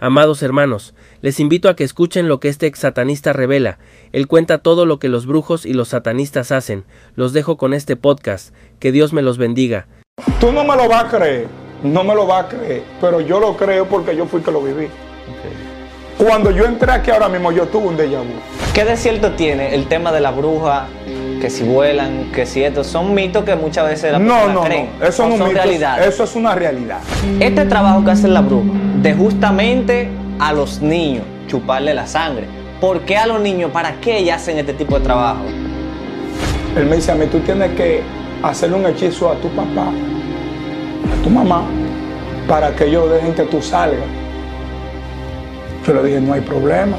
Amados hermanos, les invito a que escuchen lo que este ex satanista revela. Él cuenta todo lo que los brujos y los satanistas hacen. Los dejo con este podcast. Que Dios me los bendiga. Tú no me lo vas a creer, no me lo vas a creer, pero yo lo creo porque yo fui que lo viví. Cuando yo entré aquí ahora mismo, yo tuve un déjà vu. ¿Qué de cierto tiene el tema de la bruja? Que si vuelan, que si esto, son mitos que muchas veces la No, no, creen. no, eso no son un mito, realidades. eso es una realidad. Este trabajo que hace la bruja, de justamente a los niños chuparle la sangre. ¿Por qué a los niños? ¿Para qué ellas hacen este tipo de trabajo? Él me dice a mí, tú tienes que hacerle un hechizo a tu papá, a tu mamá, para que ellos dejen que tú salgas. Yo le dije, no hay problema.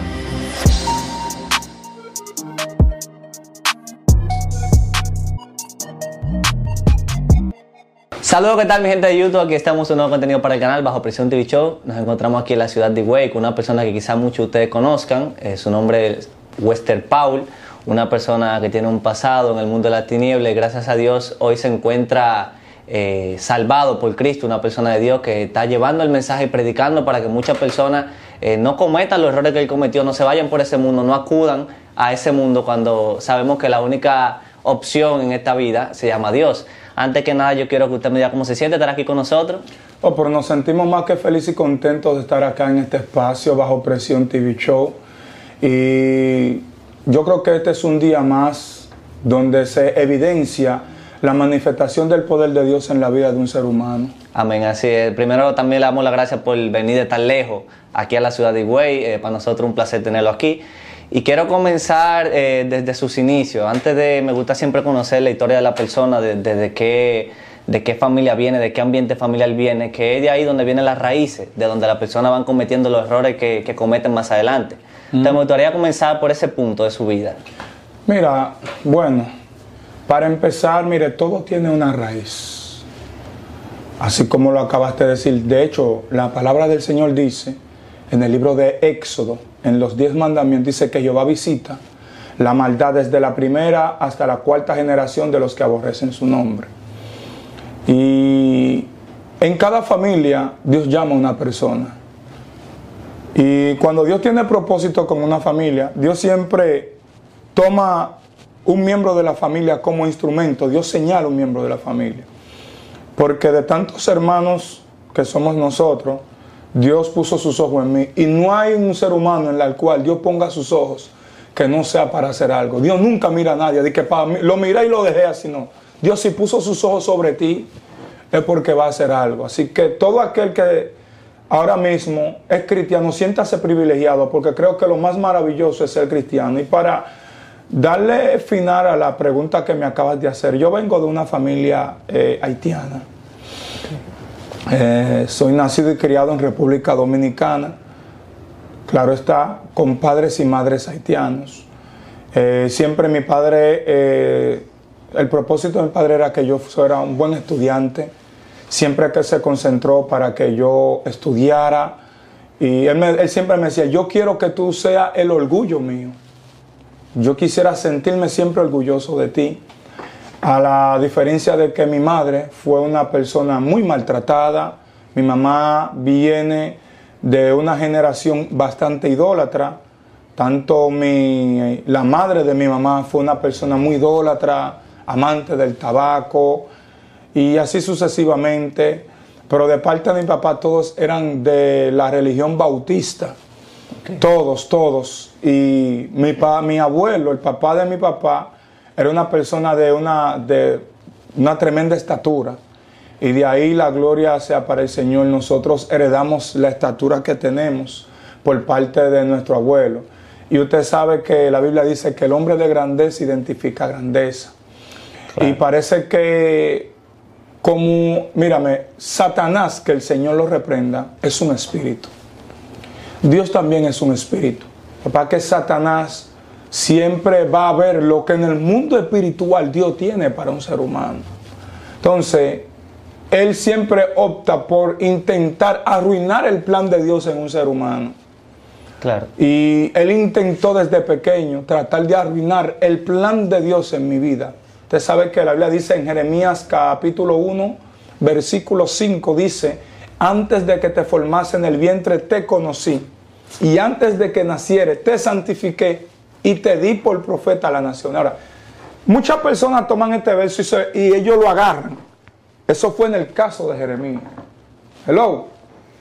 Saludos, ¿qué tal mi gente de YouTube? Aquí estamos un nuevo contenido para el canal Bajo Presión TV Show. Nos encontramos aquí en la ciudad de con una persona que quizás muchos de ustedes conozcan. Eh, su nombre es Wester Paul, una persona que tiene un pasado en el mundo de la tiniebla y gracias a Dios hoy se encuentra eh, salvado por Cristo, una persona de Dios que está llevando el mensaje y predicando para que muchas personas eh, no cometan los errores que él cometió, no se vayan por ese mundo, no acudan a ese mundo cuando sabemos que la única opción en esta vida se llama Dios. Antes que nada, yo quiero que usted me diga cómo se siente estar aquí con nosotros. Oh, pero nos sentimos más que felices y contentos de estar acá en este espacio bajo presión TV Show. Y yo creo que este es un día más donde se evidencia la manifestación del poder de Dios en la vida de un ser humano. Amén, así es. Primero también le damos las gracias por venir de tan lejos aquí a la ciudad de Higüey. Eh, para nosotros un placer tenerlo aquí. Y quiero comenzar eh, desde sus inicios. Antes de, me gusta siempre conocer la historia de la persona, de- desde qué, de qué familia viene, de qué ambiente familiar viene, que es de ahí donde vienen las raíces, de donde las personas van cometiendo los errores que, que cometen más adelante. Entonces me gustaría comenzar por ese punto de su vida. Mira, bueno, para empezar, mire, todo tiene una raíz. Así como lo acabaste de decir. De hecho, la palabra del Señor dice en el libro de Éxodo, en los diez mandamientos, dice que Jehová visita la maldad desde la primera hasta la cuarta generación de los que aborrecen su nombre. Y en cada familia Dios llama a una persona. Y cuando Dios tiene propósito con una familia, Dios siempre toma un miembro de la familia como instrumento. Dios señala un miembro de la familia. Porque de tantos hermanos que somos nosotros, Dios puso sus ojos en mí. Y no hay un ser humano en el cual Dios ponga sus ojos que no sea para hacer algo. Dios nunca mira a nadie. De que lo miré y lo dejé así, no. Dios si puso sus ojos sobre ti es porque va a hacer algo. Así que todo aquel que ahora mismo es cristiano, siéntase privilegiado porque creo que lo más maravilloso es ser cristiano. Y para darle final a la pregunta que me acabas de hacer, yo vengo de una familia eh, haitiana. Eh, soy nacido y criado en República Dominicana. Claro está, con padres y madres haitianos. Eh, siempre mi padre, eh, el propósito de mi padre era que yo fuera un buen estudiante. Siempre que se concentró para que yo estudiara. Y él, siempre me decía, yo quiero que tú seas el orgullo mío. Yo quisiera sentirme siempre orgulloso de ti. A la diferencia de que mi madre fue una persona muy maltratada, mi mamá viene de una generación bastante idólatra, tanto mi, la madre de mi mamá fue una persona muy idólatra, amante del tabaco y así sucesivamente, pero de parte de mi papá todos eran de la religión bautista. Todos, todos. Y mi, pa- mi abuelo, el papá de mi papá, era una persona de una, de una tremenda estatura. Y de ahí la gloria sea para el Señor. Nosotros heredamos la estatura que tenemos por parte de nuestro abuelo. Y usted sabe que la Biblia dice que el hombre de grandeza identifica grandeza. Y parece que como, mírame, Satanás, que el Señor lo reprenda, es un espíritu. Dios también es un espíritu. Papá, que Satanás siempre va a ver lo que en el mundo espiritual Dios tiene para un ser humano. Entonces, él siempre opta por intentar arruinar el plan de Dios en un ser humano. Claro. Y él intentó desde pequeño tratar de arruinar el plan de Dios en mi vida. Usted sabe que la Biblia dice en Jeremías capítulo 1, versículo 5, dice, antes de que te formase en el vientre te conocí, y antes de que naciere te santifiqué y te di por profeta a la nación. Ahora, muchas personas toman este verso y, y ellos lo agarran. Eso fue en el caso de Jeremías. Hello.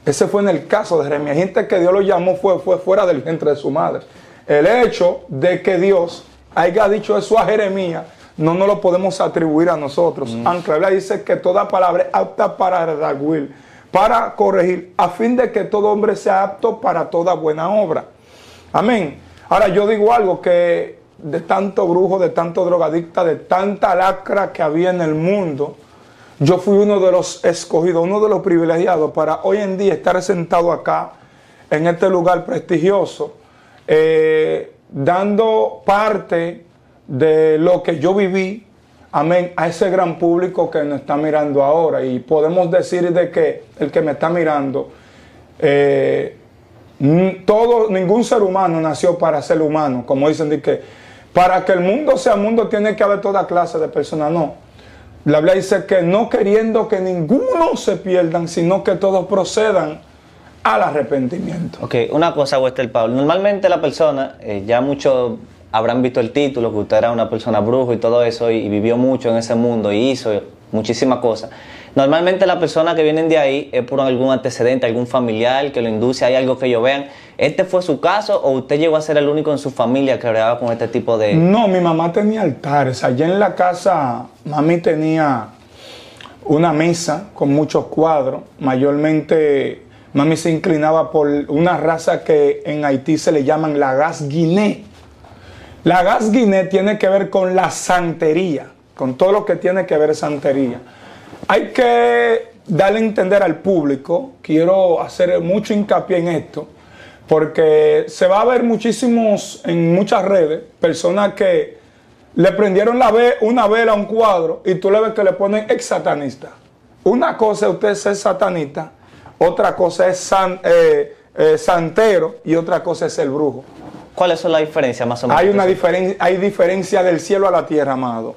Ese fue en el caso de Jeremías. Gente que Dios lo llamó fue, fue fuera del vientre de su madre. El hecho de que Dios haya dicho eso a Jeremías no nos lo podemos atribuir a nosotros. Mm. Aunque la Biblia dice que toda palabra es apta para redarguir, para corregir, a fin de que todo hombre sea apto para toda buena obra. Amén. Ahora yo digo algo que de tanto brujo, de tanto drogadicta, de tanta lacra que había en el mundo, yo fui uno de los escogidos, uno de los privilegiados para hoy en día estar sentado acá, en este lugar prestigioso, eh, dando parte de lo que yo viví, amén, a ese gran público que nos está mirando ahora. Y podemos decir de que el que me está mirando, eh, todo, ningún ser humano nació para ser humano, como dicen de que para que el mundo sea mundo tiene que haber toda clase de personas, no. La Biblia dice que no queriendo que ninguno se pierdan, sino que todos procedan al arrepentimiento. Ok, una cosa, Wester Pablo. Normalmente la persona, eh, ya muchos habrán visto el título, que usted era una persona brujo y todo eso, y, vivió mucho en ese mundo y hizo muchísimas cosas. Normalmente la persona que vienen de ahí es por algún antecedente, algún familiar que lo induce, hay algo que ellos vean. ¿Este fue su caso o usted llegó a ser el único en su familia que bregaba con este tipo de...? No, mi mamá tenía altares. Allá en la casa, mami tenía una mesa con muchos cuadros. Mayormente, mami se inclinaba por una raza que en Haití se le llaman la gas guiné. La gas guiné tiene que ver con la santería, con todo lo que tiene que ver santería. Hay que darle a entender al público, quiero hacer mucho hincapié en esto, porque se va a ver muchísimos en muchas redes personas que le prendieron una vela a un cuadro y tú le ves que le ponen ex satanista. Una cosa es usted ser satanista, otra cosa es eh, eh, santero y otra cosa es el brujo. ¿Cuáles son las diferencias más o menos? Hay una diferencia, hay diferencia del cielo a la tierra, amado.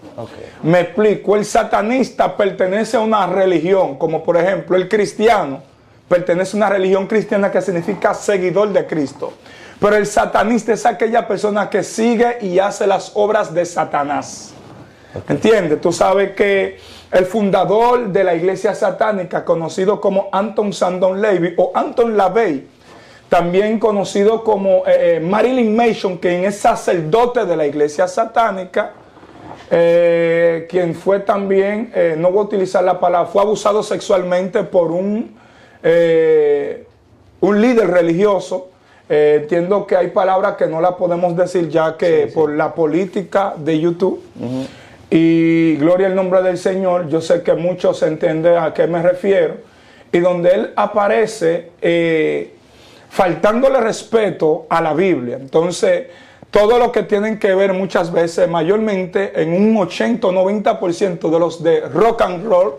Me explico, el satanista pertenece a una religión, como por ejemplo el cristiano pertenece a una religión cristiana que significa seguidor de Cristo. Pero el satanista es aquella persona que sigue y hace las obras de Satanás. ¿Entiendes? Tú sabes que el fundador de la iglesia satánica, conocido como Anton Sandon Levy o Anton LaVey, también conocido como eh, eh, Marilyn Mason, quien es sacerdote de la iglesia satánica, eh, quien fue también, no voy a utilizar la palabra, fue abusado sexualmente por un, un líder religioso. entiendo que hay palabras que no las podemos decir ya que por la política de YouTube. Y gloria al nombre del Señor, yo sé que muchos entienden a qué me refiero. Y donde él aparece faltándole respeto a la Biblia. Entonces, todo lo que tienen que ver muchas veces, mayormente en un 80 o 90% de los de rock and roll,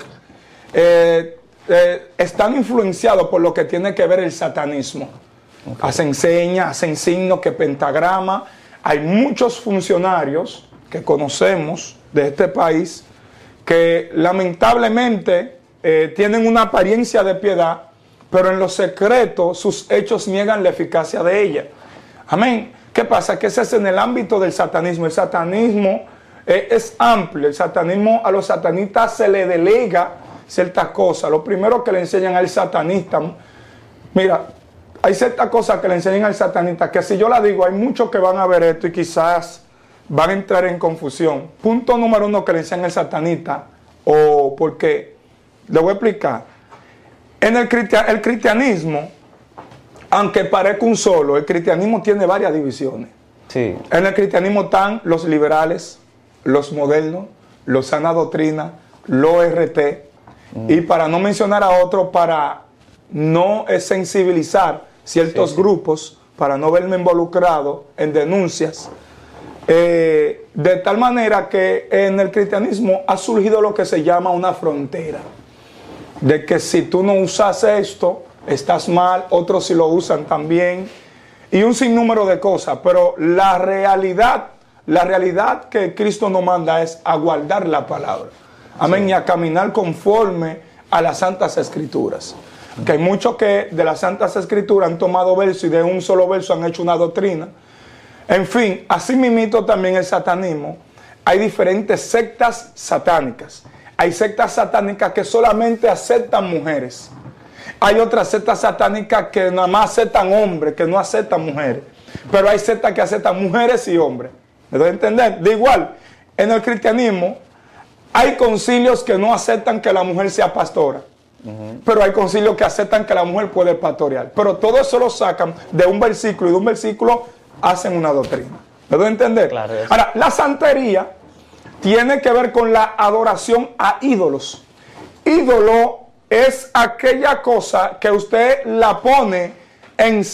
eh, eh, están influenciados por lo que tiene que ver el satanismo. Hacen señas, hacen signos, que pentagrama. Hay muchos funcionarios que conocemos de este país que lamentablemente eh, tienen una apariencia de piedad, pero en lo secreto sus hechos niegan la eficacia de ella. Amén. ¿Qué pasa? Que ese es en el ámbito del satanismo. El satanismo eh, es amplio. El satanismo, a los satanistas se le delega ciertas cosas. Lo primero que le enseñan al satanista, mira, hay ciertas cosas que le enseñan al satanista que si yo la digo, hay muchos que van a ver esto y quizás van a entrar en confusión. Punto número uno que le enseñan al satanista, o porque, le voy a explicar. En el, cristianismo, aunque parezca un solo, el cristianismo tiene varias divisiones. Sí. En el cristianismo están los liberales, los modernos, los sana doctrina, los RT, mm. y para no mencionar a otros, para no sensibilizar ciertos grupos, para no verme involucrado en denuncias, eh, de tal manera que en el cristianismo ha surgido lo que se llama una frontera de que si tú no usas esto, estás mal, otros si lo usan también, y un sinnúmero de cosas, pero la realidad, la realidad que Cristo nos manda es a guardar la palabra. Amén, y a caminar conforme a las santas escrituras. Que hay muchos que de las Santas Escrituras han tomado verso y de un solo verso han hecho una doctrina. En fin, así también el satanismo. Hay diferentes sectas satánicas. Hay sectas satánicas que solamente aceptan mujeres. Hay otras sectas satánicas que nada más aceptan hombres, que no aceptan mujeres. Pero hay sectas que aceptan mujeres y hombres. ¿Me doy a entender? De igual, en el cristianismo hay concilios que no aceptan que la mujer sea pastora. Pero hay concilios que aceptan que la mujer puede pastorear. Pero todo eso lo sacan de un versículo y de un versículo hacen una doctrina. ¿Me doy a entender? Claro. Ahora, la santería tiene que ver con la adoración a ídolos. Ídolo es aquella cosa que usted la pone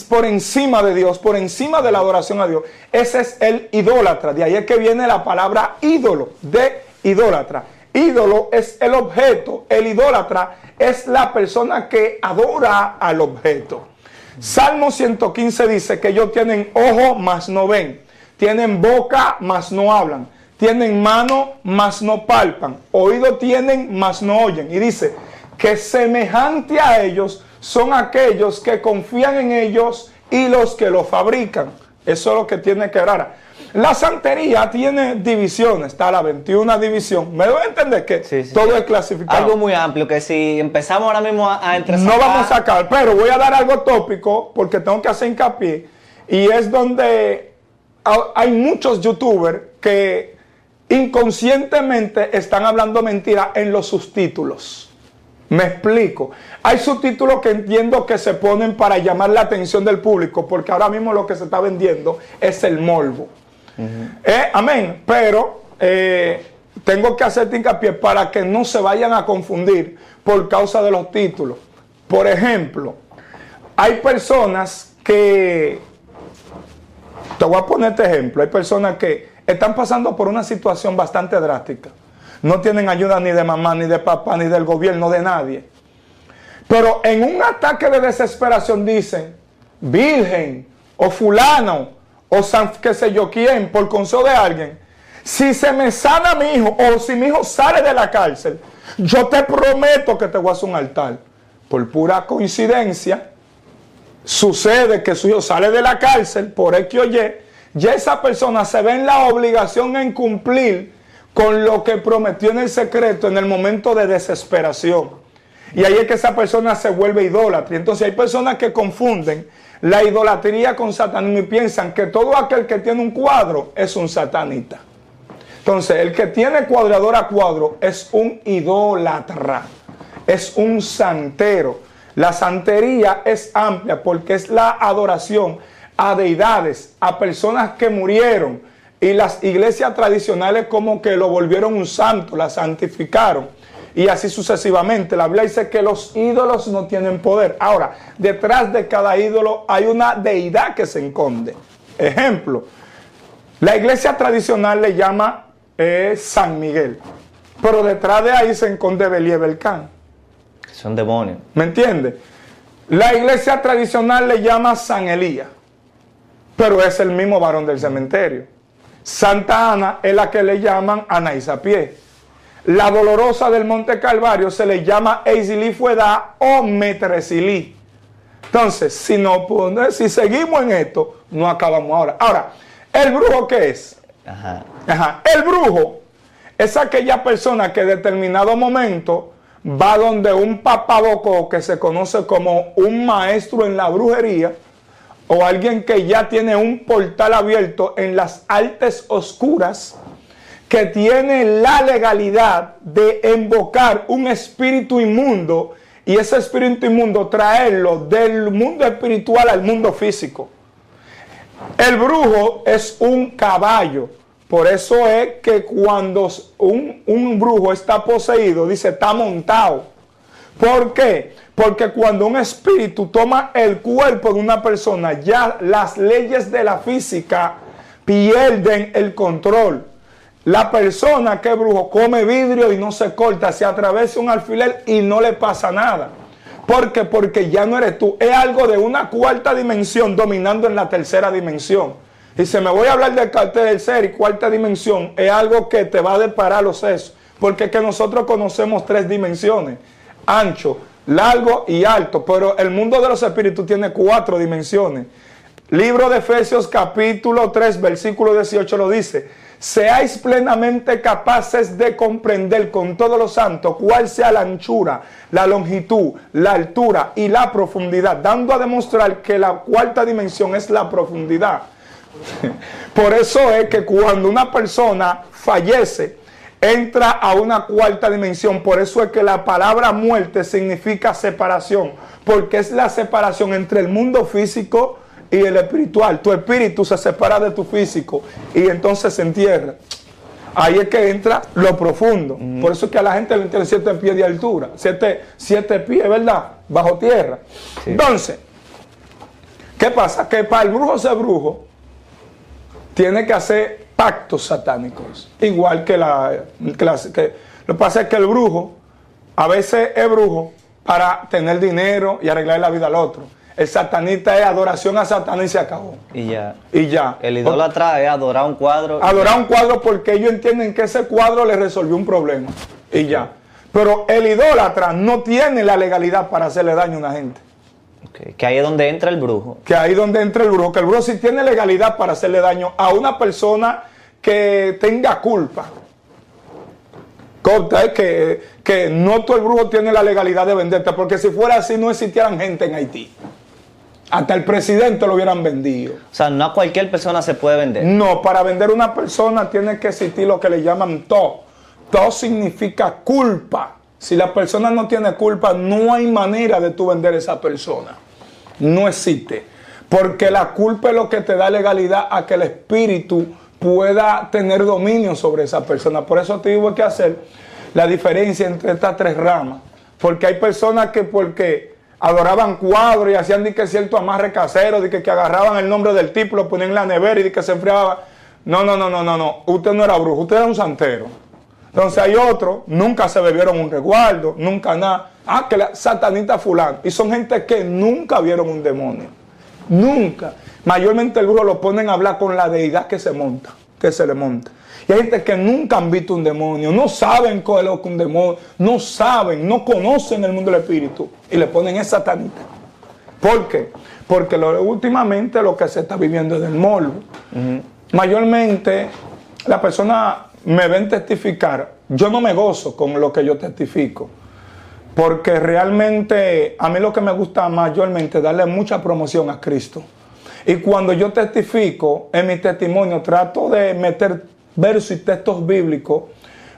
por encima de Dios, por encima de la adoración a Dios. Ese es el idólatra. De ahí es que viene la palabra ídolo, de idólatra. Ídolo es el objeto, el idólatra es la persona que adora al objeto. Salmo 115 dice que ellos tienen ojo, mas no ven. Tienen boca, mas no hablan. Tienen mano, mas no palpan. Oído tienen, mas no oyen. Y dice que semejante a ellos son aquellos que confían en ellos y los que lo fabrican. Eso es lo que tiene que ver. La santería tiene divisiones. Está la 21 división. ¿Me doy a entender que Sí, sí, todo sí. es clasificado? Algo muy amplio que si empezamos ahora mismo a, a entre No vamos a sacar, pero voy a dar algo tópico porque tengo que hacer hincapié. Y es donde ha- hay muchos youtubers que inconscientemente están hablando mentira en los subtítulos. Me explico. Hay subtítulos que entiendo que se ponen para llamar la atención del público, porque ahora mismo lo que se está vendiendo es el morbo. Eh, amén. Pero eh, tengo que hacerte hincapié para que no se vayan a confundir por causa de los títulos. Por ejemplo, hay personas que, te voy a poner este ejemplo, hay personas que están pasando por una situación bastante drástica. No tienen ayuda ni de mamá, ni de papá, ni del gobierno, de nadie. Pero en un ataque de desesperación dicen, Virgen, o fulano, o san qué sé yo quién, por consejo de alguien, si se me sana mi hijo, o si mi hijo sale de la cárcel, yo te prometo que te voy a hacer un altar. Por pura coincidencia, sucede que su hijo sale de la cárcel por X o ya esa persona se ve en la obligación en cumplir con lo que prometió en el secreto en el momento de desesperación. Y ahí es que esa persona se vuelve idólatra. Entonces hay personas que confunden la idolatría con satanismo y piensan que todo aquel que tiene un cuadro es un satanita. Entonces, el que tiene cuadrador a cuadro es un idólatra, es un santero. La santería es amplia porque es la adoración a deidades, a personas que murieron. Y las iglesias tradicionales como que lo volvieron un santo, la santificaron. Y así sucesivamente. La Biblia dice que los ídolos no tienen poder. Ahora, detrás de cada ídolo hay una deidad que se esconde. Ejemplo, la iglesia tradicional le llama eh, San Miguel, pero detrás de ahí se esconde Beliebelcán. Son demonios. ¿Me entiende? La iglesia tradicional le llama San Elías, pero es el mismo varón del cementerio. Santa Ana es la que le llaman Ana Isapié. La dolorosa del Monte Calvario se le llama Eisilifueda o Metresilí. Entonces, si, no, si seguimos en esto, no acabamos ahora. Ahora, ¿el brujo qué es? Ajá. Ajá. El brujo es aquella persona que en determinado momento va donde un papaboco que se conoce como un maestro en la brujería o alguien que ya tiene un portal abierto en las artes oscuras que tiene la legalidad de invocar un espíritu inmundo y ese espíritu inmundo traerlo del mundo espiritual al mundo físico. El brujo es un caballo. Por eso es que cuando un, un brujo está poseído, dice, está montado. ¿Por qué? Porque cuando un espíritu toma el cuerpo de una persona, ya las leyes de la física pierden el control. La persona que brujo come vidrio y no se corta, se atraviesa un alfiler y no le pasa nada. ¿Por qué? Porque ya no eres tú. Es algo de una cuarta dimensión dominando en la tercera dimensión. Y se me voy a hablar del tercera y cuarta dimensión. Es algo que te va a deparar los sesos. Porque es que nosotros conocemos tres dimensiones. Ancho, largo y alto, pero el mundo de los espíritus tiene cuatro dimensiones. Libro de Efesios capítulo 3, versículo 18 lo dice. Seáis plenamente capaces de comprender con todos los santos cuál sea la anchura, la longitud, la altura y la profundidad, dando a demostrar que la cuarta dimensión es la profundidad. Por eso es que cuando una persona fallece, entra a una cuarta dimensión. Por eso es que la palabra muerte significa separación, porque es la separación entre el mundo físico y el espiritual. Tu espíritu se separa de tu físico y entonces se entierra. Ahí es que entra lo profundo. Por eso es que a la gente le entiende siete pies de altura. Siete, siete pies, ¿verdad? Bajo tierra. Entonces, ¿qué pasa? Que para el brujo ser brujo, tiene que hacer pactos satánicos. Igual que la, la que, lo que pasa es que el brujo a veces es brujo para tener dinero y arreglar la vida al otro. El satanista es adoración a Satanás y se acabó. Y ya. Y ya. El idólatra es adorar un cuadro. Adorar un cuadro porque ellos entienden que ese cuadro le resolvió un problema. Y ya. Pero el idólatra no tiene la legalidad para hacerle daño a una gente. Okay. Que ahí es donde entra el brujo. Que ahí es donde entra el brujo. Que el brujo sí tiene legalidad para hacerle daño a una persona que tenga culpa. Corta, es que, que no todo el brujo tiene la legalidad de venderte. Porque si fuera así no existieran gente en Haití. Hasta el presidente lo hubieran vendido. O sea, no a cualquier persona se puede vender. No, para vender una persona tiene que existir lo que le llaman to. To significa culpa. Si la persona no tiene culpa, no hay manera de tú vender a esa persona. No existe. Porque la culpa es lo que te da legalidad a que el espíritu pueda tener dominio sobre esa persona. Por eso te digo que hacer la diferencia entre estas tres ramas. Porque hay personas que porque adoraban cuadros y hacían de que cierto amarre casero, de que, que, agarraban el nombre del tipo, lo ponían en la nevera y de que se enfriaba. No, no, no, no, no, no. Usted no era brujo, usted era un santero. Entonces hay otros, nunca se bebieron un resguardo, nunca nada. Ah, que la satanita fulano. Y son gente que nunca vieron un demonio. Nunca. Mayormente el brujo lo ponen a hablar con la deidad que se monta, que se le monta. Y hay gente que nunca han visto un demonio, no saben cuál es un demonio, no saben, no conocen el mundo del espíritu y le ponen esa satanita. ¿Por qué? Porque lo, últimamente lo que se está viviendo es del morbo. Uh -huh. Mayormente la persona me ven testificar, yo no me gozo con lo que yo testifico. Porque realmente a mí lo que me gusta mayormente es darle mucha promoción a Cristo. Y cuando yo testifico en mi testimonio, trato de meter versos y textos bíblicos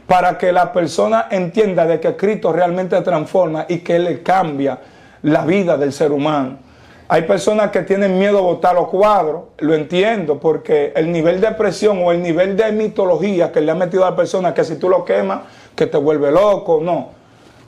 para que la persona entienda de que Cristo realmente transforma y que Él le cambia la vida del ser humano. Hay personas que tienen miedo a botar los cuadros, lo entiendo, porque el nivel de presión o el nivel de mitología que le ha metido a la persona, que si tú lo quemas, que te vuelve loco, no.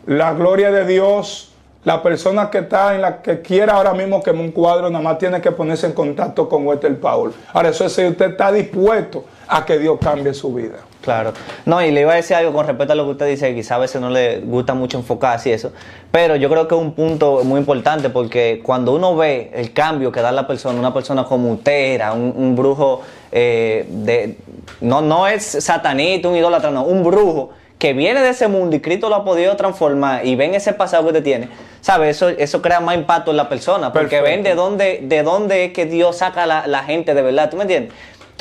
La gloria de Dios, la persona que está en la que quiera ahora mismo quemar un cuadro, nada más tiene que ponerse en contacto con Wester Paul. Ahora, eso es si usted está dispuesto a que Dios cambie su vida. Claro. No, y le iba a decir algo con respecto a lo que usted dice, que quizá a veces no le gusta mucho enfocarse y eso, pero yo creo que es un punto muy importante porque cuando uno ve el cambio que da la persona, una persona como usted era, un, un brujo, eh, de, no, no es satanito, un idólatra, no, un brujo que viene de ese mundo y Cristo lo ha podido transformar y ven ese pasado que usted tiene, ¿sabe? Eso, eso crea más impacto en la persona porque Perfecto. ven de dónde, de dónde es que Dios saca la, la gente de verdad, ¿tú me entiendes?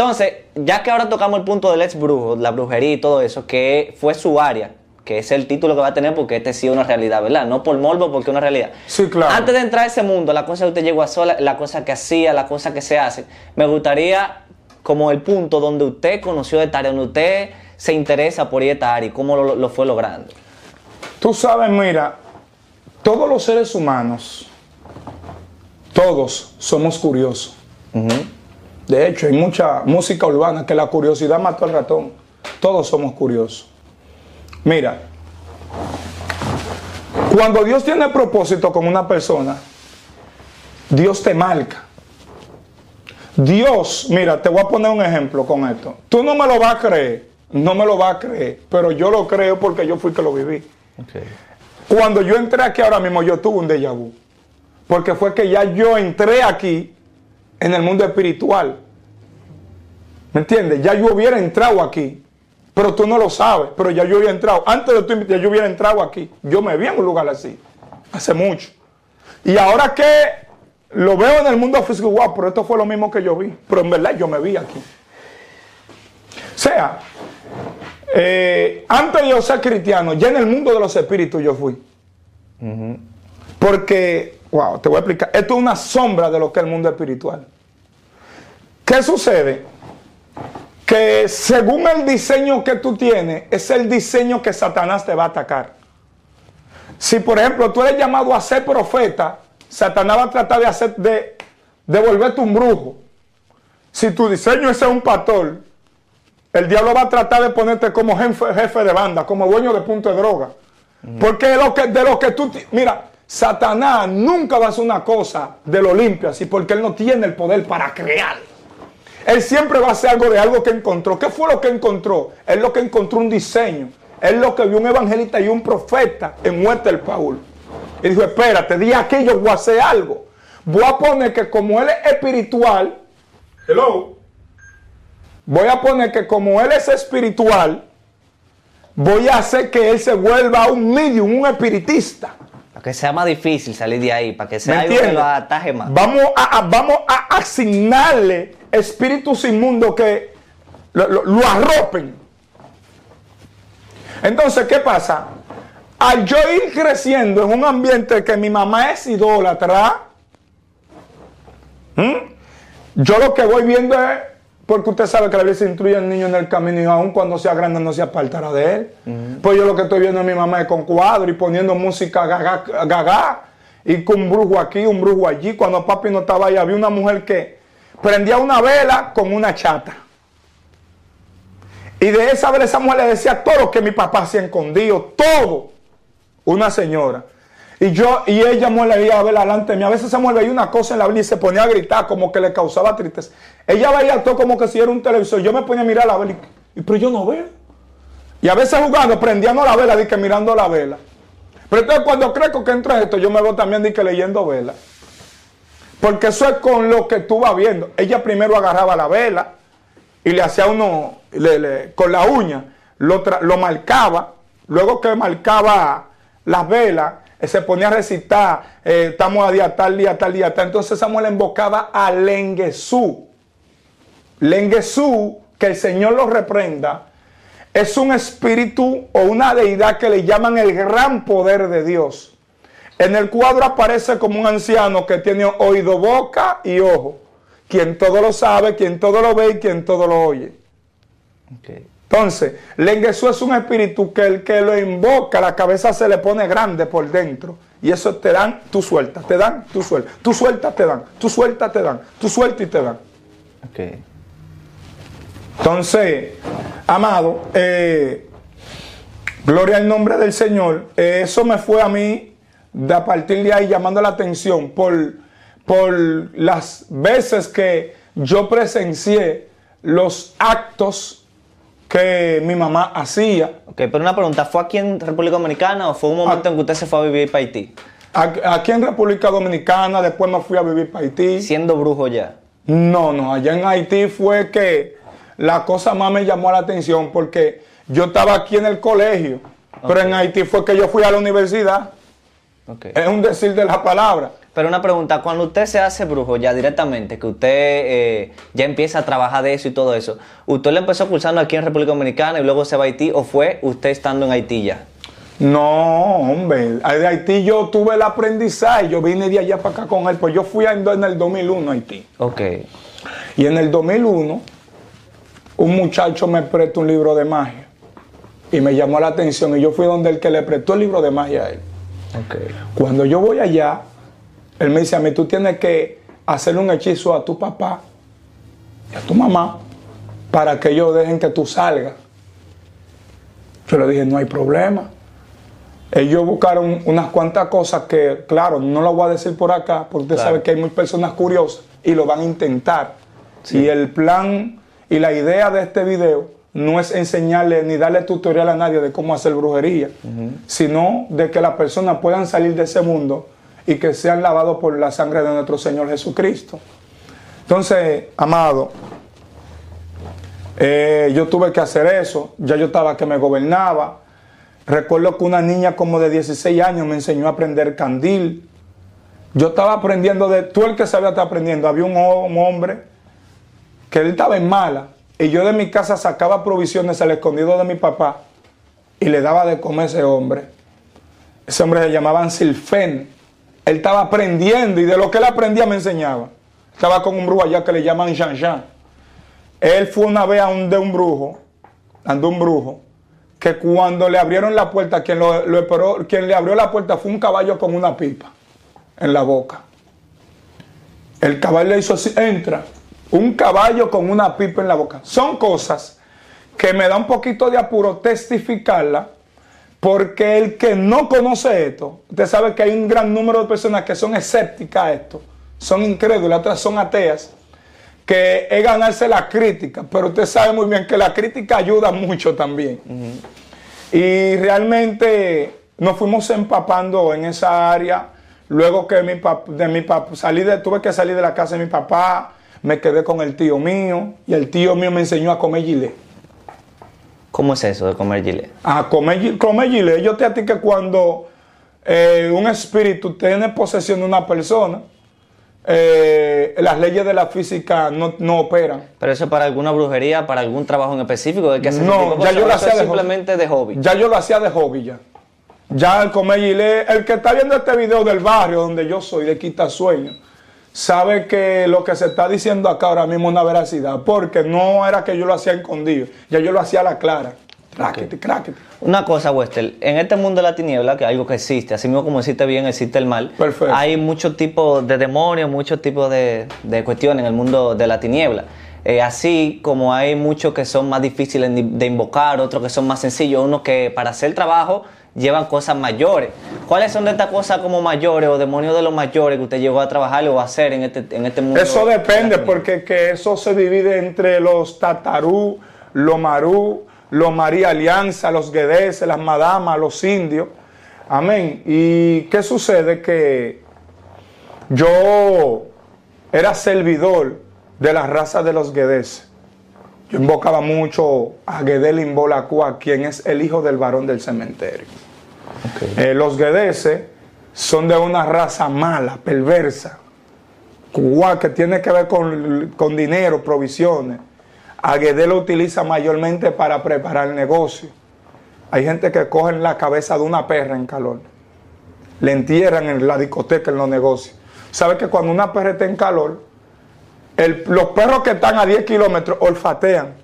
Entonces, ya que ahora tocamos el punto del ex brujo, la brujería y todo eso, que fue su área, que es el título que va a tener porque este sí es una realidad, ¿verdad? No por morbo, porque es una realidad. Sí, claro. Antes de entrar a ese mundo, la cosa que usted llegó a sola, la cosa que hacía, la cosa que se hace, me gustaría como el punto donde usted conoció esta área, donde usted se interesa por esta área y cómo lo, lo fue logrando. Tú sabes, mira, todos los seres humanos, todos somos curiosos. Uh -huh. De hecho, hay mucha música urbana que la curiosidad mató al ratón. Todos somos curiosos. Mira, cuando Dios tiene propósito con una persona, Dios te marca. Dios, mira, te voy a poner un ejemplo con esto. Tú no me lo vas a creer, no me lo vas a creer, pero yo lo creo porque yo fui que lo viví. Okay. Cuando yo entré aquí ahora mismo, yo tuve un déjà vu. Porque fue que ya yo entré aquí en el mundo espiritual. ¿Me entiendes? Ya yo hubiera entrado aquí. Pero tú no lo sabes, pero ya yo hubiera entrado. Antes de tú ya yo hubiera entrado aquí. Yo me vi en un lugar así. hace mucho. Y ahora que lo veo en el mundo físico, wow, pero esto fue lo mismo que yo vi. Pero en verdad yo me vi aquí. O sea, eh, antes de yo ser cristiano, ya en el mundo de los espíritus yo fui. Porque, wow, te voy a explicar. Esto es una sombra de lo que es el mundo espiritual. ¿Qué sucede? Que según el diseño que tú tienes, es el diseño que Satanás te va a atacar. Si, por ejemplo, tú eres llamado a ser profeta, Satanás va a tratar de hacer de, de volverte un brujo. Si tu diseño es ser un pastor, el diablo va a tratar de ponerte como jefe, de banda, como dueño de punto de droga. Porque de lo que, de lo que tú... Mira, Satanás nunca va a hacer una cosa de lo limpio así, porque él no tiene el poder para crear. Él siempre va a hacer algo de algo que encontró. ¿Qué fue lo que encontró? Él lo que encontró un diseño. Él lo que vio un evangelista y un profeta en muerte del Paul. Y dijo, espérate, di aquello, voy a hacer algo. Voy a poner que como él es espiritual, hello, voy a poner que como él es espiritual, voy a hacer que él se vuelva un medium, un espiritista. Para que sea más difícil salir de ahí, para que sea algo que lo ataje más. Vamos a, vamos a asignarle espíritus inmundos que lo, lo arropen. Entonces, ¿qué pasa? Al yo ir creciendo en un ambiente que mi mamá es idólatra, yo lo que voy viendo es, porque usted sabe que la Biblia se instruye al niño en el camino y aún cuando sea grande no se apartará de él. Pues yo lo que estoy viendo a mi mamá es con cuadro y poniendo música gaga, gaga y con un brujo aquí, un brujo allí. Cuando papi no estaba ahí, había una mujer que prendía una vela con una chata. Y de esa vela esa mujer le decía todo lo que mi papá hacía escondido, todo una señora. Y yo, y ella muere veía a ver delante de mí. A veces esa mujer veía una cosa en la Biblia y se ponía a gritar como que le causaba tristeza. Ella veía todo como que si era un televisor. Yo me ponía a mirar la vela y, pero yo no veo. Y a veces jugando, prendiendo la vela, que mirando la vela. Pero entonces cuando creo que entra esto, yo me veo también que leyendo vela. Porque eso es con lo que tú vas viendo. Ella primero agarraba la vela y le hacía uno, con la uña, lo, lo marcaba. Luego que marcaba las velas, se ponía a recitar, eh, estamos a día tal día, tal día, tal. Entonces Samuel invocaba a Lenguesú. Lenguesú, que el Señor lo reprenda, es un espíritu o una deidad que le llaman el gran poder de Dios. En el cuadro aparece como un anciano que tiene oído, boca y ojo. Quien todo lo sabe, quien todo lo ve y quien todo lo oye. Okay. Entonces, Lenguesú es un espíritu que el que lo invoca, la cabeza se le pone grande por dentro. Y eso te dan, tú sueltas, te dan, tú sueltas, tú sueltas, te dan, tú sueltas, te dan, tú sueltas y te dan. Ok. Entonces, amado, eh, gloria al nombre del Señor. eso me fue a mí, de a partir de ahí, llamando la atención por, por las veces que yo presencié los actos que mi mamá hacía. Ok, pero una pregunta, ¿fue aquí en República Dominicana o fue un momento en que usted se fue a vivir para Haití? Aquí en República Dominicana, después me fui a vivir para Haití. ¿Siendo brujo ya? No, no, allá en Haití fue que la cosa más me llamó la atención porque yo estaba aquí en el colegio, pero en Haití fue que yo fui a la universidad. Okay. Es un decir de la palabra. Pero una pregunta, cuando usted se hace brujo ya directamente, que usted eh, ya empieza a trabajar de eso y todo eso, ¿usted lo empezó cursando aquí en República Dominicana y luego se va a Haití o fue usted estando en Haití ya? No, hombre, de Haití yo tuve el aprendizaje, yo vine de allá para acá con él, pues yo fui en el 2001 a Haití. Ok. Y en el 2001, un muchacho me prestó un libro de magia y me llamó la atención y yo fui donde el que le prestó el libro de magia a él. Okay. Cuando yo voy allá, él me dice a mí, tú tienes que hacerle un hechizo a tu papá y a tu mamá para que ellos dejen que tú salgas. Yo le dije, no hay problema. Ellos buscaron unas cuantas cosas que, claro, no lo voy a decir por acá, porque usted sabe que hay muchas personas curiosas y lo van a intentar. Y el plan y la idea de este video no es enseñarle ni darle tutorial a nadie de cómo hacer brujería, sino de que las personas puedan salir de ese mundo y que sean lavados por la sangre de nuestro Señor Jesucristo. Entonces, amado, eh, yo tuve que hacer eso, ya yo estaba que me gobernaba. Recuerdo que una niña como de 16 años me enseñó a aprender candil. Yo estaba aprendiendo de, tú el que sabía estar aprendiendo, había un, un hombre que él estaba en mala y yo de mi casa sacaba provisiones al escondido de mi papá y le daba de comer a ese hombre. Ese hombre se llamaba Silfen. Él estaba aprendiendo y de lo que él aprendía me enseñaba. Estaba con un brujo allá que le llaman Jean Jean. Él fue una vez a un, de un brujo, ando un brujo, que cuando le abrieron la puerta, quien, lo, quien le abrió la puerta fue un caballo con una pipa en la boca. El caballo le hizo así, entra. Un caballo con una pipa en la boca. Son cosas que me da un poquito de apuro testificarla, porque el que no conoce esto, usted sabe que hay un gran número de personas que son escépticas a esto, son incrédulas, otras son ateas, que es ganarse la crítica, pero usted sabe muy bien que la crítica ayuda mucho también. Y realmente nos fuimos empapando en esa área. Luego que mi de mi papá, salí de, tuve que salir de la casa de mi papá, me quedé con el tío mío y el tío mío me enseñó a comer gilet. ¿Cómo es eso de comer gilet? A comer, comer gilet. Yo te a ti que cuando eh, un espíritu tiene posesión de una persona, eh, las leyes de la física no, no, operan. Pero eso para alguna brujería, para algún trabajo en específico, ¿de qué hacer No, ya yo lo hacía de simplemente de hobby. Ya yo lo hacía de hobby ya. Ya el comer gilet, el que está viendo este video del barrio donde yo soy, de Quitasueño, sabe que lo que se está diciendo acá ahora mismo es una veracidad, porque no era que yo lo hacía escondido, ya yo lo hacía a la clara. Cráquete, cráquete. Una cosa, Wester, en este mundo de la tiniebla, que es algo que existe, así mismo como existe bien, existe el mal, Perfecto. hay muchos tipos de demonios, muchos tipos de, de, cuestiones en el mundo de la tiniebla. Eh, así como hay muchos que son más difíciles de invocar, otros que son más sencillos, unos que para hacer trabajo llevan cosas mayores. ¿Cuáles son de estas cosas como mayores o demonios de los mayores que usted llegó a trabajar o a hacer en este, en este mundo? Eso depende, porque que eso se divide entre los tatarú, los marú, los María Alianza, los guedeses, las madamas, los indios. Amén. ¿Y qué sucede? Que yo era servidor de la raza de los guedeses. Yo invocaba mucho a Gedel Imbolacua, quien es el hijo del varón del cementerio. Okay. Eh, los guedeses son de una raza mala, perversa, que tiene que ver con, con dinero, provisiones. A Gedel lo utiliza mayormente para preparar el negocio. Hay gente que cogen la cabeza de una perra en calor, le entierran en la discoteca, en los negocios. ¿Sabe que cuando una perra está en calor, el, los perros que están a 10 kilómetros olfatean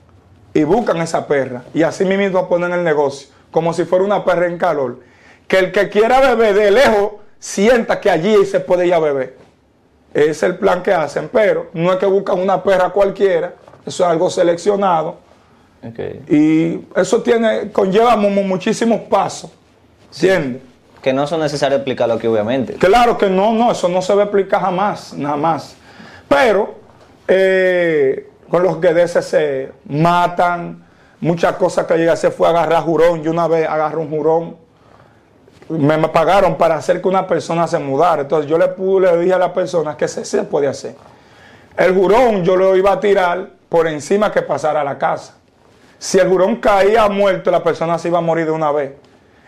y buscan esa perra y así mismo ponen el negocio como si fuera una perra en calor. Que el que quiera beber de lejos sienta que allí se puede ir a beber. Ese es el plan que hacen, pero no es que buscan una perra cualquiera, eso es algo seleccionado. Okay. Y eso tiene, conlleva muchísimos pasos. ¿Entiendes? Sí, que no son necesarios explicarlo aquí, obviamente. Claro que no, no, eso no se va a explicar jamás, nada más. Pero eh, con los guedeses se matan, muchas cosas que llega se fue a agarrar jurón. Yo una vez agarré un jurón, me, pagaron para hacer que una persona se mudara. Entonces yo le, pude, le dije a la persona que se, se puede hacer. El jurón yo lo iba a tirar por encima que pasara a la casa. Si el jurón caía muerto, la persona se iba a morir de una vez.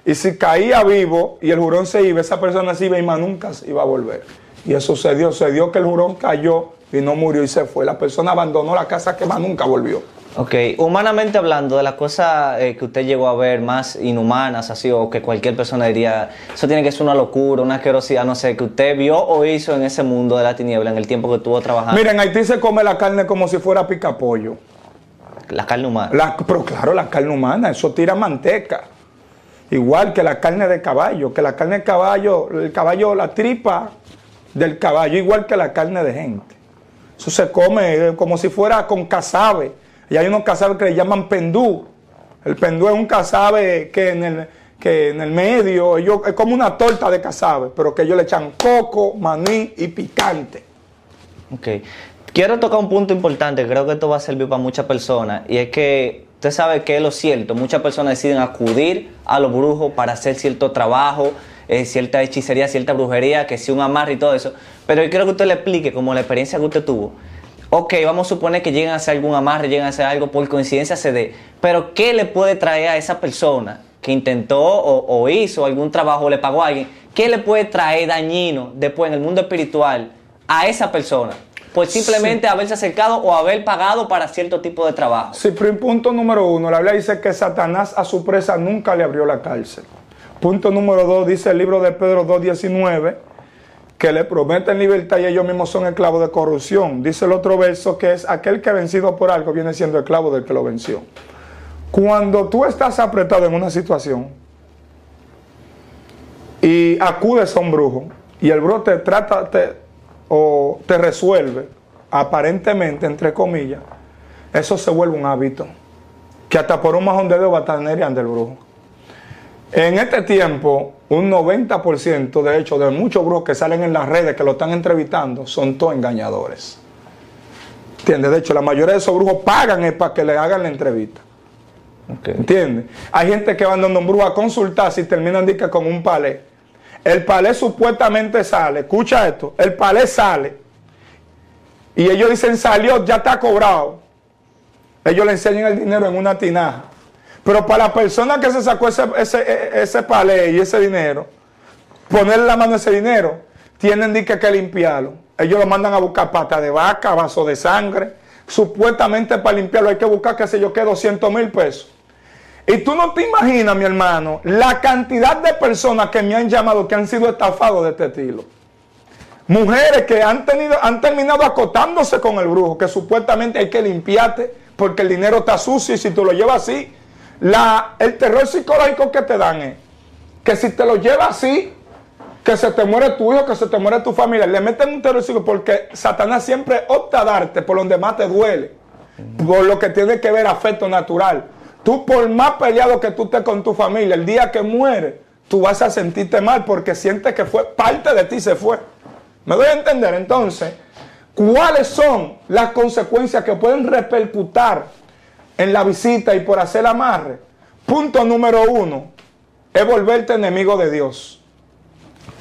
Y si caía vivo y el jurón se iba, esa persona se iba y más nunca se iba a volver. Y eso se dio, se dio que el jurón cayó y no murió y se fue. La persona abandonó la casa que más nunca volvió. Ok, humanamente hablando, de las cosas eh, que usted llegó a ver más inhumanas, así, o que cualquier persona diría, eso tiene que ser una locura, una asquerosidad, no sé, que usted vio o hizo en ese mundo de la tiniebla en el tiempo que estuvo trabajando. Mira, en Haití se come la carne como si fuera picapollo. La carne humana. La, pero claro, la carne humana, eso tira manteca. Igual que la carne de caballo, que la carne de caballo, el caballo, la tripa del caballo, igual que la carne de gente. Eso se come como si fuera con casabe. Y hay unos casabes que le llaman pendú. El pendú es un casabe que en el, que en el medio ellos, es como una torta de casabe, pero que ellos le echan coco, maní y picante. Ok. Quiero tocar un punto importante, creo que esto va a servir para muchas personas, y es que usted sabe que es lo cierto, muchas personas deciden acudir a los brujos para hacer cierto trabajo, eh, cierta hechicería, cierta brujería, que si un amarre y todo eso. Pero yo quiero que usted le explique, como la experiencia que usted tuvo. Ok, vamos a suponer que lleguen a hacer algún amarre, lleguen a hacer algo por coincidencia se dé. Pero ¿qué le puede traer a esa persona que intentó o, hizo algún trabajo o le pagó a alguien, ¿qué le puede traer dañino después en el mundo espiritual a esa persona? Pues simplemente haberse acercado o haber pagado para cierto tipo de trabajo. Sí, pero punto número uno, la Biblia dice que Satanás a su presa nunca le abrió la cárcel. Punto número dos, dice el libro de Pedro 2.19, que le prometen libertad y ellos mismos son esclavos de corrupción. Dice el otro verso que es aquel que vencido por algo viene siendo esclavo del que lo venció. Cuando tú estás apretado en una situación y acudes a un brujo y el brujo te trata o te resuelve, aparentemente, entre comillas, eso se vuelve un hábito. Que hasta por un majón de dedo va a estar del brujo. En este tiempo, un 90% de hecho de muchos brujos que salen en las redes que lo están entrevistando son todos engañadores. ¿Entiendes? De hecho, la mayoría de esos brujos pagan para que le hagan la entrevista. ¿Entiendes? Hay gente que van dando un brujo a consultar si terminan con un palé. El palé supuestamente sale, escucha esto, el palé sale. Y ellos dicen salió, ya está cobrado. Ellos le enseñan el dinero en una tinaja. Pero para la persona que se sacó ese, ese, palé y ese dinero, ponerle la mano a ese dinero, tienen que, que limpiarlo. Ellos lo mandan a buscar pata de vaca, vaso de sangre. Supuestamente para limpiarlo hay que buscar, qué sé yo, que 200 mil pesos. Y tú no te imaginas, mi hermano, la cantidad de personas que me han llamado que han sido estafados de este estilo. Mujeres que han, tenido, han terminado acotándose con el brujo, que supuestamente hay que limpiarte porque el dinero está sucio y si tú lo llevas así, la, el terror psicológico que te dan es que si te lo llevas así, que se te muere tu hijo, que se te muere tu familia, le meten un terror psicológico porque Satanás siempre opta a darte por donde más te duele, por lo que tiene que ver afecto natural. Tú por más peleado que tú estés con tu familia, el día que muere, tú vas a sentirte mal porque sientes que fue parte de ti se fue. ¿Me doy a entender? Entonces, ¿cuáles son las consecuencias que pueden repercutir en la visita y por hacer amarre. Punto número uno, es volverte enemigo de Dios.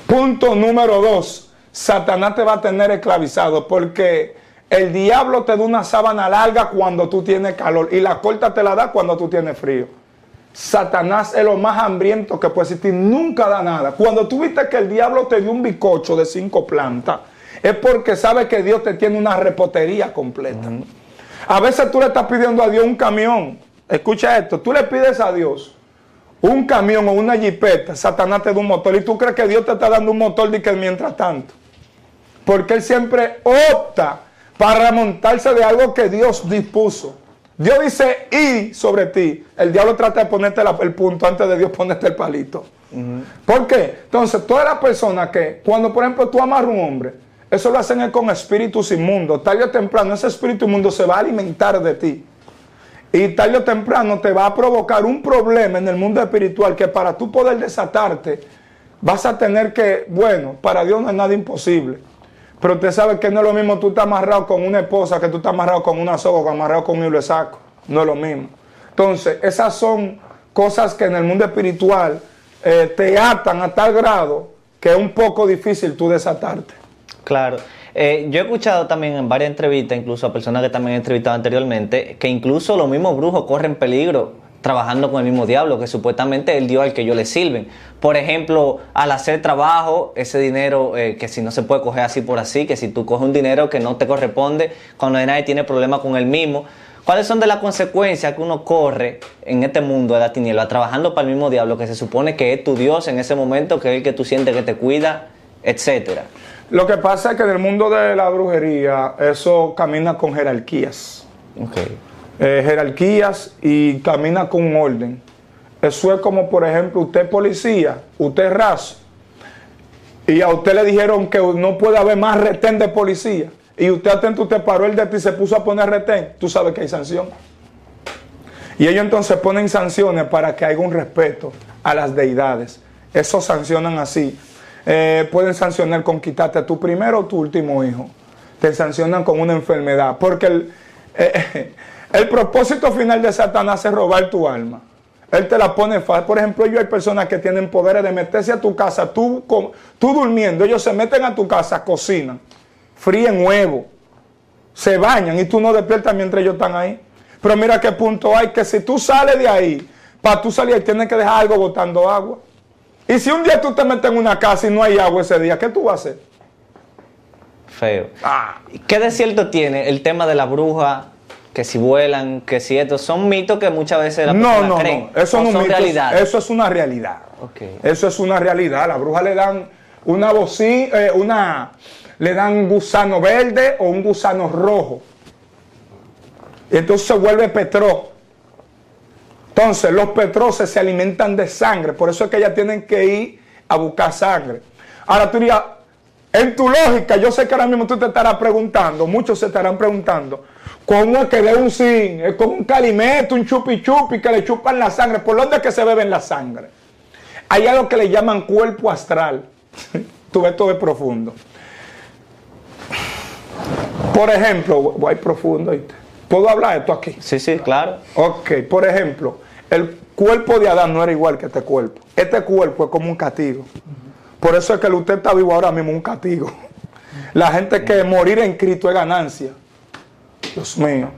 Punto número dos, Satanás te va a tener esclavizado porque el diablo te da una sábana larga cuando tú tienes calor y la corta te la da cuando tú tienes frío. Satanás es lo más hambriento que puede existir, nunca da nada. Cuando tú viste que el diablo te dio un bicocho de cinco plantas, es porque sabe que Dios te tiene una repotería completa. A veces tú le estás pidiendo a Dios un camión. Escucha esto, tú le pides a Dios un camión o una jipeta, Satanás te da un motor y tú crees que Dios te está dando un motor de que mientras tanto. Porque Él siempre opta para remontarse de algo que Dios dispuso. Dios dice y sobre ti. El diablo trata de ponerte el punto antes de Dios ponerte el palito. ¿Por qué? Entonces, todas las personas que, cuando por ejemplo tú amas a un hombre, eso lo hacen con espíritus inmundos. Tarde o temprano ese espíritu inmundo se va a alimentar de ti. Y tarde o temprano te va a provocar un problema en el mundo espiritual que para tú poder desatarte vas a tener que, bueno, para Dios no es nada imposible. Pero usted sabe que no es lo mismo tú estás amarrado con una esposa que tú estás amarrado con una soga, amarrado con un hilo de saco. No es lo mismo. Entonces, esas son cosas que en el mundo espiritual eh, te atan a tal grado que es un poco difícil tú desatarte. Claro. Eh, yo he escuchado también en varias entrevistas, incluso a personas que también he entrevistado anteriormente, que incluso los mismos brujos corren peligro trabajando con el mismo diablo, que supuestamente es el Dios al que ellos le sirven. Por ejemplo, al hacer trabajo, ese dinero eh, que si no se puede coger así por así, que si tú coges un dinero que no te corresponde, cuando nadie tiene problema con el mismo, ¿cuáles son de las consecuencias que uno corre en este mundo de la tiniebla, trabajando para el mismo diablo, que se supone que es tu Dios en ese momento, que es el que tú sientes que te cuida, etcétera? Lo que pasa es que en el mundo de la brujería eso camina con jerarquías. Eh, jerarquías y camina con un orden. Eso es como, por ejemplo, usted es policía, usted es raso, y a usted le dijeron que no puede haber más retén de policía, y usted atento, usted paró el de ti y se puso a poner retén, tú sabes que hay sanción. Y ellos entonces ponen sanciones para que haya un respeto a las deidades. Eso sancionan así. Eh, pueden sancionar con quitarte a tu primero o tu último hijo. Te sancionan con una enfermedad. Porque el, eh, el propósito final de Satanás es robar tu alma. Él te la pone fácil. Por ejemplo, yo hay personas que tienen poderes de meterse a tu casa, tú, tú durmiendo, ellos se meten a tu casa, cocinan, fríen huevo, se bañan y tú no despiertas mientras ellos están ahí. Pero mira qué punto hay, que si tú sales de ahí, para tú salir tienes que dejar algo botando agua. Y si un día tú te metes en una casa y no hay agua ese día, ¿qué tú vas a hacer? Feo. Ah, ¿Qué de cierto tiene el tema de la bruja? Que si vuelan, que si esto, son mitos que muchas veces la no, no, creen. no, eso no es son un mito, realidades. Eso es una realidad. Ok. Eso es una realidad. A la bruja le dan una bocina, eh, una, le dan un gusano verde o un gusano rojo. Y entonces se vuelve petro. Entonces los petroces se alimentan de sangre. Por eso es que ellas tienen que ir a buscar sangre. Ahora tú dirías, en tu lógica, yo sé que ahora mismo tú te estarás preguntando, muchos se estarán preguntando, ¿cómo es que de un sin? Es como un calimete, un chupi chupi que le chupan la sangre. ¿Por dónde es que se beben la sangre? Hay algo que le llaman cuerpo astral. Tú ves todo es profundo. Por ejemplo, voy profundo. ¿oíste? ¿Puedo hablar de esto aquí? Sí, sí, claro. Ok, por ejemplo, el cuerpo de Adán no era igual que este cuerpo. Este cuerpo es como un castigo. Por eso es que usted está vivo ahora mismo, un castigo. La gente que morir en Cristo es ganancia. Dios mío.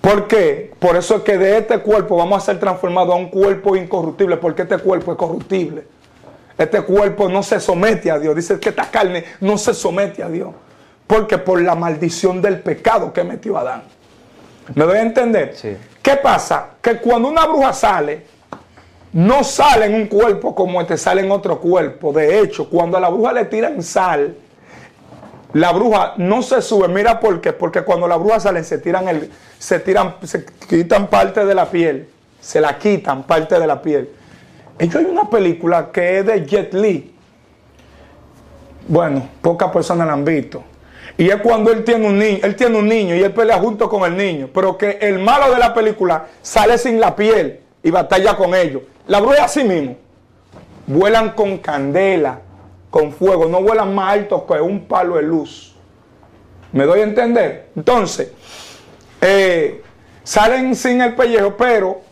¿Por qué? Por eso es que de este cuerpo vamos a ser transformados a un cuerpo incorruptible, porque este cuerpo es corruptible. Este cuerpo no se somete a Dios. Dice que esta carne no se somete a Dios. Porque por la maldición del pecado que metió Adán. ¿Me doy a entender? Sí. ¿Qué pasa? Que cuando una bruja sale, no sale en un cuerpo como este, sale en otro cuerpo. De hecho, cuando a la bruja le tiran sal, la bruja no se sube. Mira por qué. Porque cuando la bruja sale, se tiran se tiran, se quitan parte de la piel. Se la quitan parte de la piel. Ellos hay una película que es de Jet Li. Bueno, pocas personas la han visto. Y es cuando él tiene un niño, él tiene un niño y él pelea junto con el niño. Pero que el malo de la película sale sin la piel y batalla con ellos. La bruja así mismo. Vuelan con candela, con fuego. No vuelan más alto que un palo de luz. ¿Me doy a entender? Entonces, eh, salen sin el pellejo, pero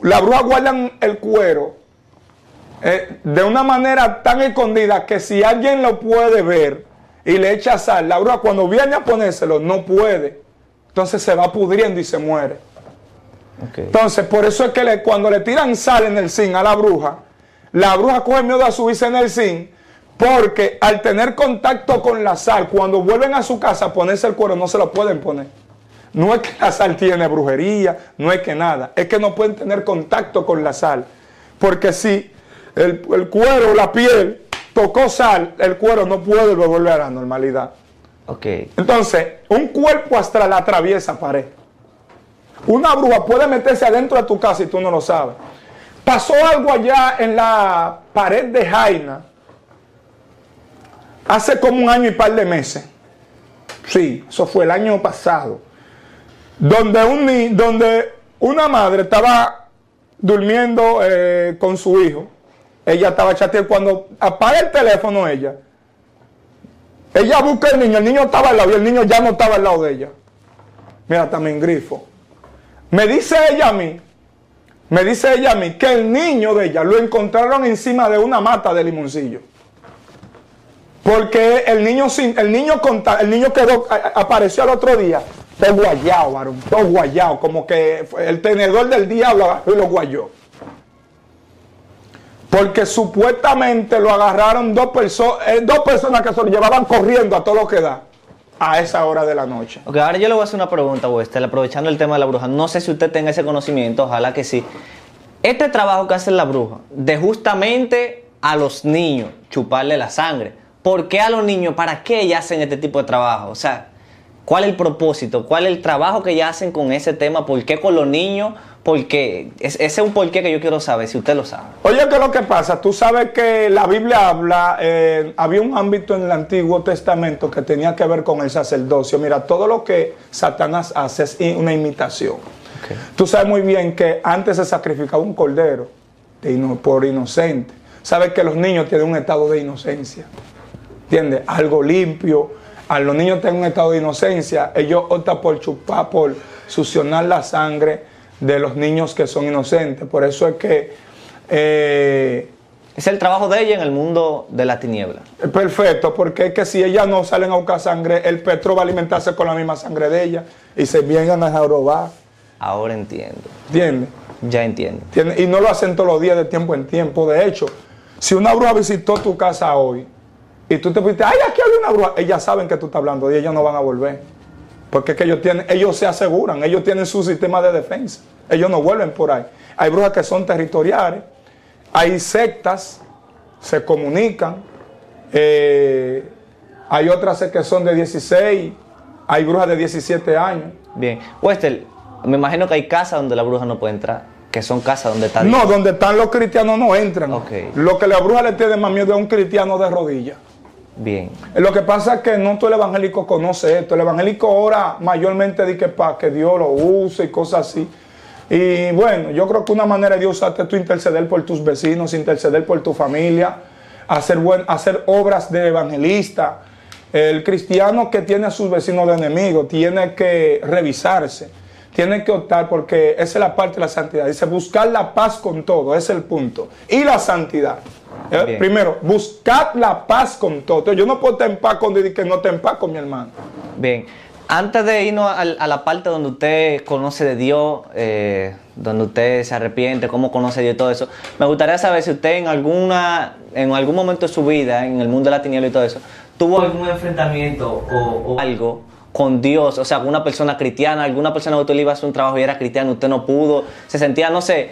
la bruja guardan el cuero eh, de una manera tan escondida que si alguien lo puede ver y le echa sal, la bruja cuando viene a ponérselo no puede. Entonces se va pudriendo y se muere. Entonces, por eso es que le- cuando le tiran sal en el zinc a la bruja, la bruja coge miedo a subirse en el zinc, porque al tener contacto con la sal, cuando vuelven a su casa a ponerse el cuero, no se lo pueden poner. No es que la sal tiene brujería, no es que nada, es que no pueden tener contacto con la sal. Porque si el, el cuero, la piel, tocó sal, el cuero no puede volver a la normalidad. Ok. Entonces, un cuerpo astral atraviesa pared. Una bruja puede meterse adentro de tu casa y tú no lo sabes. Pasó algo allá en la pared de Jaina hace como un año y par de meses. Sí, eso fue el año pasado. Donde, un, donde una madre estaba durmiendo eh, con su hijo. Ella estaba chateando. Cuando apaga el teléfono ella, ella busca el niño, el niño estaba al lado y el niño ya no estaba al lado de ella. Mira, también grifo. Me dice ella a mí, me dice ella a mí que el niño de ella lo encontraron encima de una mata de limoncillo. Porque el niño, el niño, el niño quedó, apareció al otro día, todo guayado, varón, todo guayado, como que el tenedor del diablo lo guayó. Porque supuestamente lo agarraron dos, perso- eh, dos personas que se lo llevaban corriendo a todo lo que da a esa hora de la noche. Ok, ahora yo le voy a hacer una pregunta, Wester, aprovechando el tema de la bruja. No sé si usted tenga ese conocimiento, ojalá que sí. Este trabajo que hace la bruja, de justamente a los niños chuparle la sangre. ¿Por qué a los niños? ¿Para qué ellas hacen este tipo de trabajo? O sea, ¿cuál es el propósito? ¿Cuál es el trabajo que ellas hacen con ese tema? ¿Por qué con los niños? ¿Por qué? Es- ese es un porqué que yo quiero saber, si usted lo sabe. Oye, ¿qué es lo que pasa? Tú sabes que la Biblia habla, eh, había un ámbito en el Antiguo Testamento que tenía que ver con el sacerdocio. Mira, todo lo que Satanás hace es una imitación. Tú sabes muy bien que antes se sacrificaba un cordero por inocente. Sabes que los niños tienen un estado de inocencia. ¿Entiendes? Algo limpio. A los niños tienen un estado de inocencia. Ellos optan por chupar, por succionar la sangre de los niños que son inocentes. Por eso es que eh, Es el trabajo de ella en el mundo de la tiniebla. perfecto, porque es que si ellas no salen a buscar sangre, el petro va a alimentarse con la misma sangre de ella y se vienen a robar. Ahora entiendo. ¿Entiendes? Ya entiendo. ¿Entiendes? Y no lo hacen todos los días de tiempo en tiempo. De hecho, si una bruja visitó tu casa hoy y tú te fuiste, ay, aquí hay una bruja, ellas saben que tú estás hablando y ellas no van a volver. Porque es que ellos, tienen, ellos se aseguran, ellos tienen su sistema de defensa. Ellos no vuelven por ahí. Hay brujas que son territoriales, hay sectas, se comunican. eh, hay otras que son de 16, hay brujas de 17 años. Bien. Wester, me imagino que hay casas donde la bruja no puede entrar, que son casas donde está No, donde están los cristianos no entran. Ok. Lo que la bruja le tiene más miedo es un cristiano de rodillas. Bien. Lo que pasa es que no todo el evangélico conoce esto. El evangélico ora mayormente de que para que Dios lo use y cosas así. Y bueno, yo creo que una manera de Dios usarte tú interceder por tus vecinos, interceder por tu familia, hacer, buen, hacer obras de evangelista. El cristiano que tiene a sus vecinos de enemigos tiene que revisarse, tiene que optar porque esa es la parte de la santidad. Dice buscar la paz con todo, ese es el punto. Y la santidad. Eh. Primero, buscar la paz con todo. Yo no puedo estar en paz con Dios y que no esté en paz con mi hermano. Bien. Antes de irnos a, la parte donde usted conoce de Dios, eh, donde usted se arrepiente, cómo conoce a Dios y todo eso, me gustaría saber si usted en alguna, en algún momento de su vida, en el mundo de la tiniebla y todo eso, tuvo algún enfrentamiento o, o algo con Dios, o sea, con una persona cristiana, alguna persona que usted le iba a hacer un trabajo y era cristiano, usted no pudo, se sentía, no sé,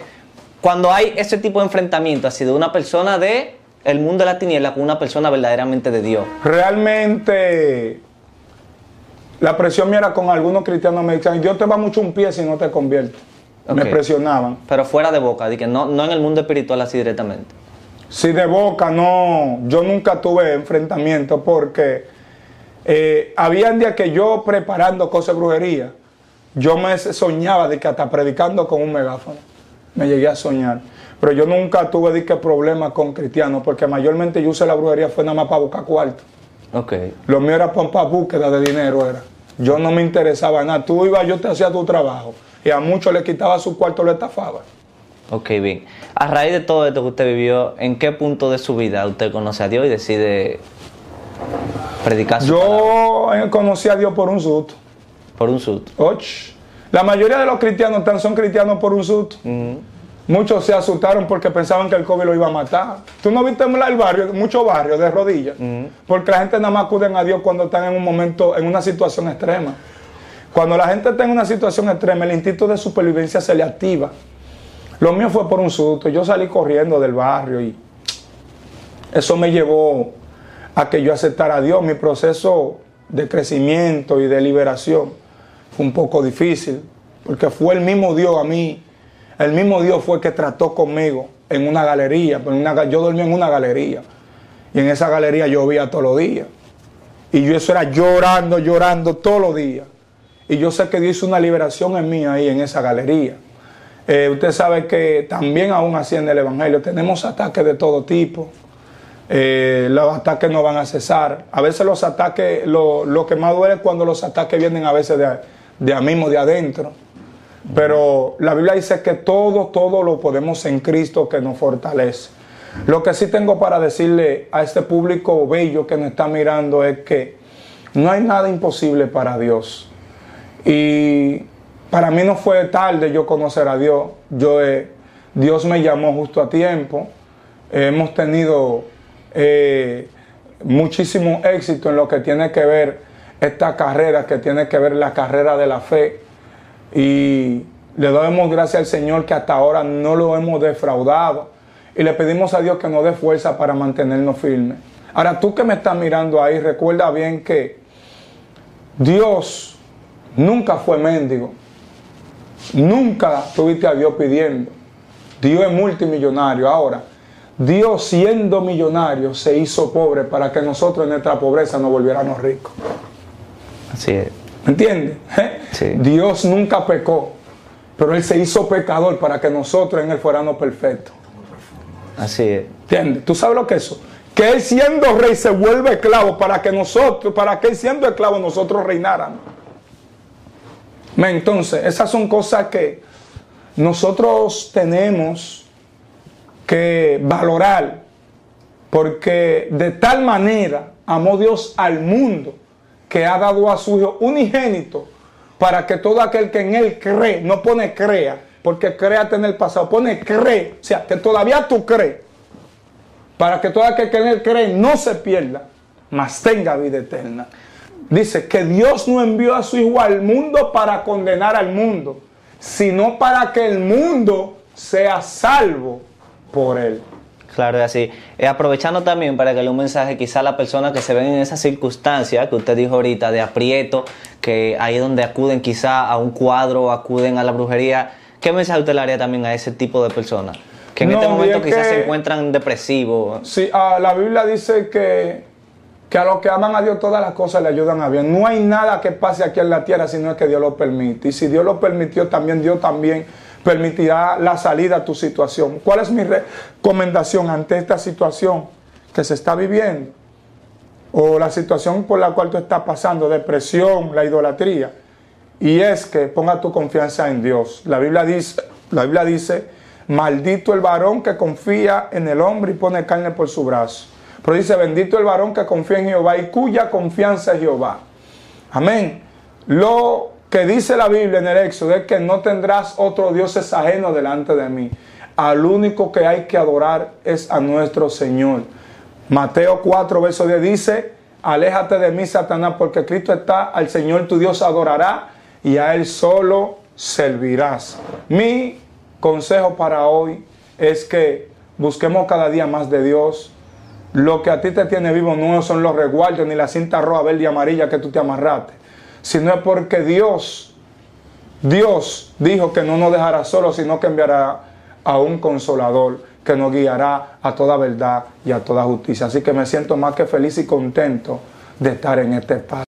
cuando hay ese tipo de enfrentamiento así de una persona de el mundo de la tiniebla con una persona verdaderamente de Dios. Realmente, la presión mía era con algunos cristianos me decían, Dios te va mucho un pie si no te conviertes. Me presionaban. Pero fuera de boca, de que no, no en el mundo espiritual así directamente. Si de boca no, yo nunca tuve enfrentamiento porque eh, había días que yo preparando cosas de brujería, yo me soñaba de que hasta predicando con un megáfono, me llegué a soñar. Pero yo nunca tuve de que problemas con cristianos porque mayormente yo usé la brujería fue nada más para buscar cuarto. Ok. Lo mío era para búsqueda de dinero, era. Yo no me interesaba nada. Tú ibas, yo te hacía tu trabajo. Y a muchos le quitaba su cuarto, le estafaba. Ok, bien. A raíz de todo esto que usted vivió, ¿en qué punto de su vida usted conoce a Dios y decide predicar su? Yo eh, conocí a Dios por un susto. por un susto? Och. La mayoría de los cristianos tan son cristianos por un susto. Muchos se asustaron porque pensaban que el COVID lo iba a matar. Tú no viste el barrio, muchos barrios de rodillas, porque la gente nada más acuden a Dios cuando están en un momento, en una situación extrema. Cuando la gente está en una situación extrema, el instinto de supervivencia se le activa. Lo mío fue por un susto. Yo salí corriendo del barrio y eso me llevó a que yo aceptara a Dios. Mi proceso de crecimiento y de liberación un poco difícil, porque fue el mismo Dios a mí. El mismo Dios fue el que trató conmigo en una galería. en una yo dormía en una galería. Y en esa galería llovía todos los días. Y yo eso era llorando, llorando todos los días. Y yo sé que Dios hizo una liberación en mí ahí en esa galería. Eh, usted sabe que también aún así en el Evangelio tenemos ataques de todo tipo. Eh, los ataques no van a cesar. A veces los ataques, lo, lo que más duele es cuando los ataques vienen a veces de, de a mismo, de adentro. Pero la Biblia dice que todo, todo lo podemos en Cristo que nos fortalece. Lo que sí tengo para decirle a este público bello que nos está mirando es que no hay nada imposible para Dios. Y para mí no fue tarde yo conocer a Dios. Yo, eh, Dios me llamó justo a tiempo. hemos tenido eh, muchísimo éxito en lo que tiene que ver esta carrera, que tiene que ver la carrera de la fe. Y le damos gracias al Señor que hasta ahora no lo hemos defraudado. Y le pedimos a Dios que nos dé fuerza para mantenernos firmes. Ahora, tú que me estás mirando ahí, recuerda bien que Dios nunca fue mendigo. Nunca tuviste a Dios pidiendo. Dios es multimillonario. Ahora, Dios siendo millonario se hizo pobre para que nosotros en nuestra pobreza nos volviéramos ricos. Así es. ¿Me entiendes? ¿Eh? Sí. Dios nunca pecó, pero Él se hizo pecador para que nosotros en Él fuéramos perfectos. Así es. ¿Entiendes? ¿Tú sabes lo que es eso? Que Él siendo rey se vuelve esclavo para que nosotros, para que Él siendo esclavo nosotros reináramos. Me, Entonces, esas son cosas que nosotros tenemos que valorar, porque de tal manera amó Dios al mundo que ha dado a su Hijo unigénito para que todo aquel que en Él cree, no pone crea, porque créate en el pasado. Pone cree, o sea, que todavía tú crees. Para que todo aquel que en él cree no se pierda, mas tenga vida eterna. Dice que Dios no envió a su Hijo al mundo para condenar al mundo, sino para que el mundo sea salvo por él. Claro, es así. Eh, aprovechando también para que le un mensaje quizá a las personas que se ven en esa circunstancia que usted dijo ahorita de aprieto, que ahí es donde acuden quizá a un cuadro, acuden a la brujería. ¿Qué mensaje usted le haría también a ese tipo de personas? Que en No, este momento es quizás se encuentran depresivos. Sí, ah, la Biblia dice que, que a los que aman a Dios todas las cosas le ayudan a bien. No hay nada que pase aquí en la tierra si no es que Dios lo permite. Y si Dios lo permitió, también Dios también permitirá la salida a tu situación. ¿Cuál es mi recomendación ante esta situación que se está viviendo? O la situación por la cual tú estás pasando, depresión, la idolatría. Y es que ponga tu confianza en Dios. La Biblia dice, la Biblia dice, maldito el varón que confía en el hombre y pone carne por su brazo. Pero dice, bendito el varón que confía en Jehová y cuya confianza es Jehová. Amén. Lo que dice la Biblia en el Éxodo es que no tendrás otro dioses ajeno delante de mí. Al único que hay que adorar es a nuestro Señor. Mateo 4, verso 10 dice, aléjate de mí, Satanás, porque Cristo está, al Señor tu Dios adorará y a Él solo servirás. Mi consejo para hoy es que busquemos cada día más de Dios. Lo que a ti te tiene vivo no son los resguardos ni la cinta roja, verde y amarilla que tú te amarraste, sino es porque Dios, Dios dijo que no nos dejará solos, sino que enviará a un consolador que nos guiará a toda verdad y a toda justicia. Así que me siento más que feliz y contento de estar en este espacio.